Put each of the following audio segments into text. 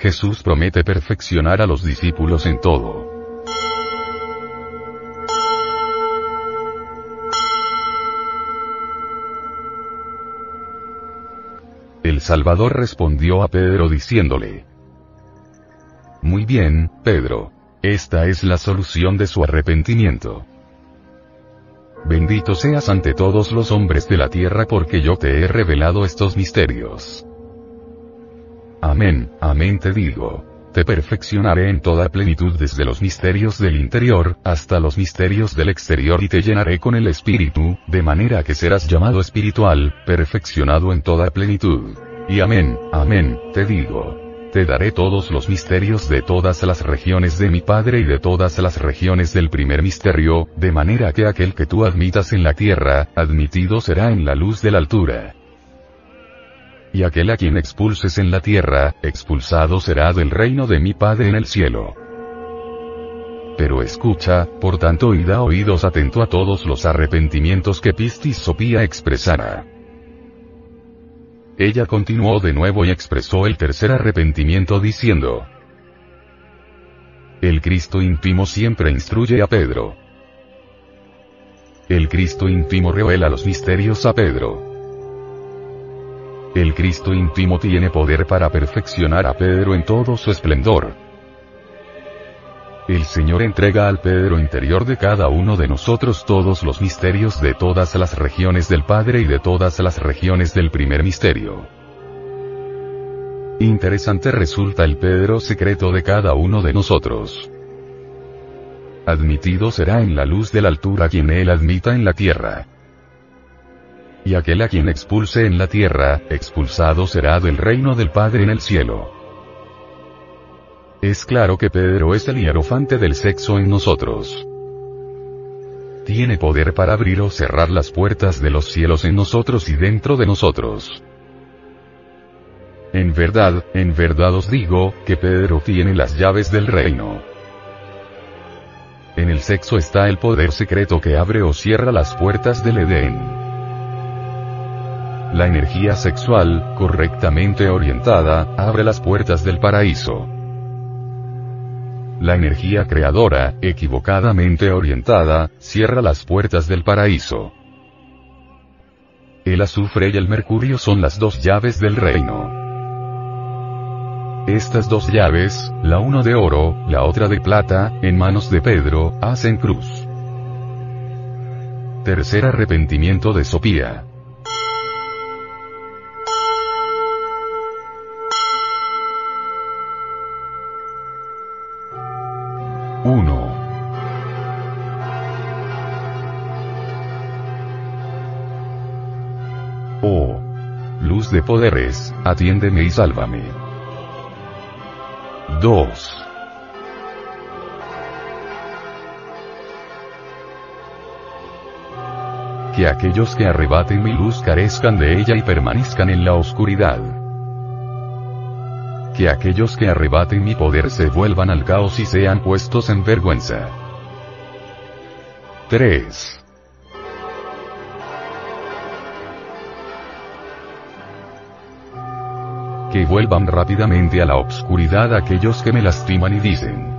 Jesús promete perfeccionar a los discípulos en todo. El Salvador respondió a Pedro diciéndole, Muy bien, Pedro. Esta es la solución de su arrepentimiento. Bendito seas ante todos los hombres de la tierra porque yo te he revelado estos misterios. Amén, amén te digo. Te perfeccionaré en toda plenitud desde los misterios del interior, hasta los misterios del exterior y te llenaré con el Espíritu, de manera que serás llamado espiritual, perfeccionado en toda plenitud. Y amén, amén, te digo. Te daré todos los misterios de todas las regiones de mi Padre y de todas las regiones del primer misterio, de manera que aquel que tú admitas en la tierra, admitido será en la luz de la altura. Y aquel a quien expulses en la tierra, expulsado será del reino de mi Padre en el cielo. Pero escucha, por tanto y da oídos atento a todos los arrepentimientos que Pistis Sopía expresara. Ella continuó de nuevo y expresó el tercer arrepentimiento diciendo, El Cristo íntimo siempre instruye a Pedro. El Cristo íntimo revela los misterios a Pedro. El Cristo íntimo tiene poder para perfeccionar a Pedro en todo su esplendor. El Señor entrega al Pedro interior de cada uno de nosotros todos los misterios de todas las regiones del Padre y de todas las regiones del primer misterio. Interesante resulta el Pedro secreto de cada uno de nosotros. Admitido será en la luz de la altura quien él admita en la tierra. Y aquel a quien expulse en la tierra, expulsado será del reino del Padre en el cielo. Es claro que Pedro es el hierofante del sexo en nosotros. Tiene poder para abrir o cerrar las puertas de los cielos en nosotros y dentro de nosotros. En verdad, en verdad os digo, que Pedro tiene las llaves del reino. En el sexo está el poder secreto que abre o cierra las puertas del Edén. La energía sexual, correctamente orientada, abre las puertas del paraíso. La energía creadora, equivocadamente orientada, cierra las puertas del paraíso. El azufre y el mercurio son las dos llaves del reino. Estas dos llaves, la una de oro, la otra de plata, en manos de Pedro, hacen cruz. Tercer arrepentimiento de Sopía. De poderes, atiéndeme y sálvame. 2. Que aquellos que arrebaten mi luz carezcan de ella y permanezcan en la oscuridad. Que aquellos que arrebaten mi poder se vuelvan al caos y sean puestos en vergüenza. 3. Que vuelvan rápidamente a la obscuridad aquellos que me lastiman y dicen,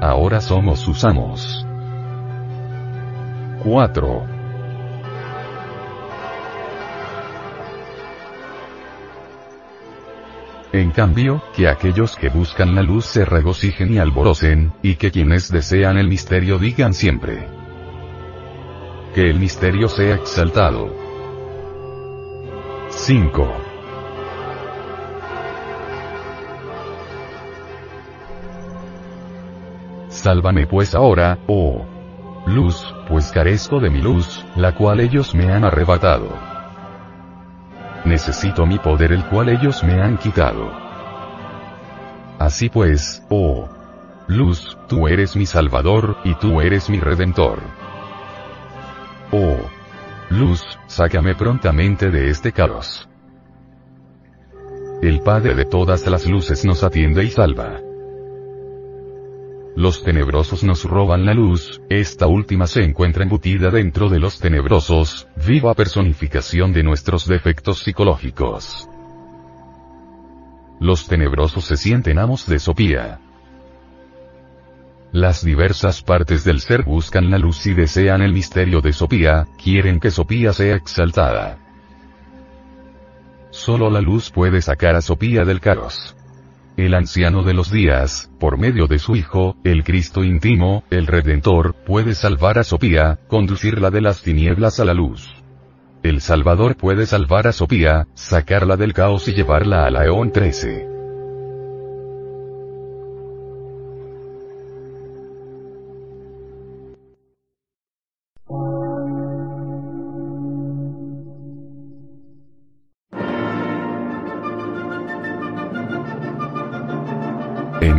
ahora somos sus amos. 4. En cambio, que aquellos que buscan la luz se regocijen y alborocen, y que quienes desean el misterio digan siempre. Que el misterio sea exaltado. 5. Sálvame pues ahora, oh luz, pues carezco de mi luz, la cual ellos me han arrebatado. Necesito mi poder el cual ellos me han quitado. Así pues, oh luz, tú eres mi Salvador, y tú eres mi Redentor. Oh luz, sácame prontamente de este caos. El Padre de todas las luces nos atiende y salva. Los tenebrosos nos roban la luz, esta última se encuentra embutida dentro de los tenebrosos, viva personificación de nuestros defectos psicológicos. Los tenebrosos se sienten amos de Sopía. Las diversas partes del ser buscan la luz y desean el misterio de Sopía, quieren que Sopía sea exaltada. Solo la luz puede sacar a Sopía del caos el anciano de los días, por medio de su Hijo, el Cristo íntimo, el Redentor, puede salvar a Sopía, conducirla de las tinieblas a la luz. El Salvador puede salvar a Sopía, sacarla del caos y llevarla a la Eón 13.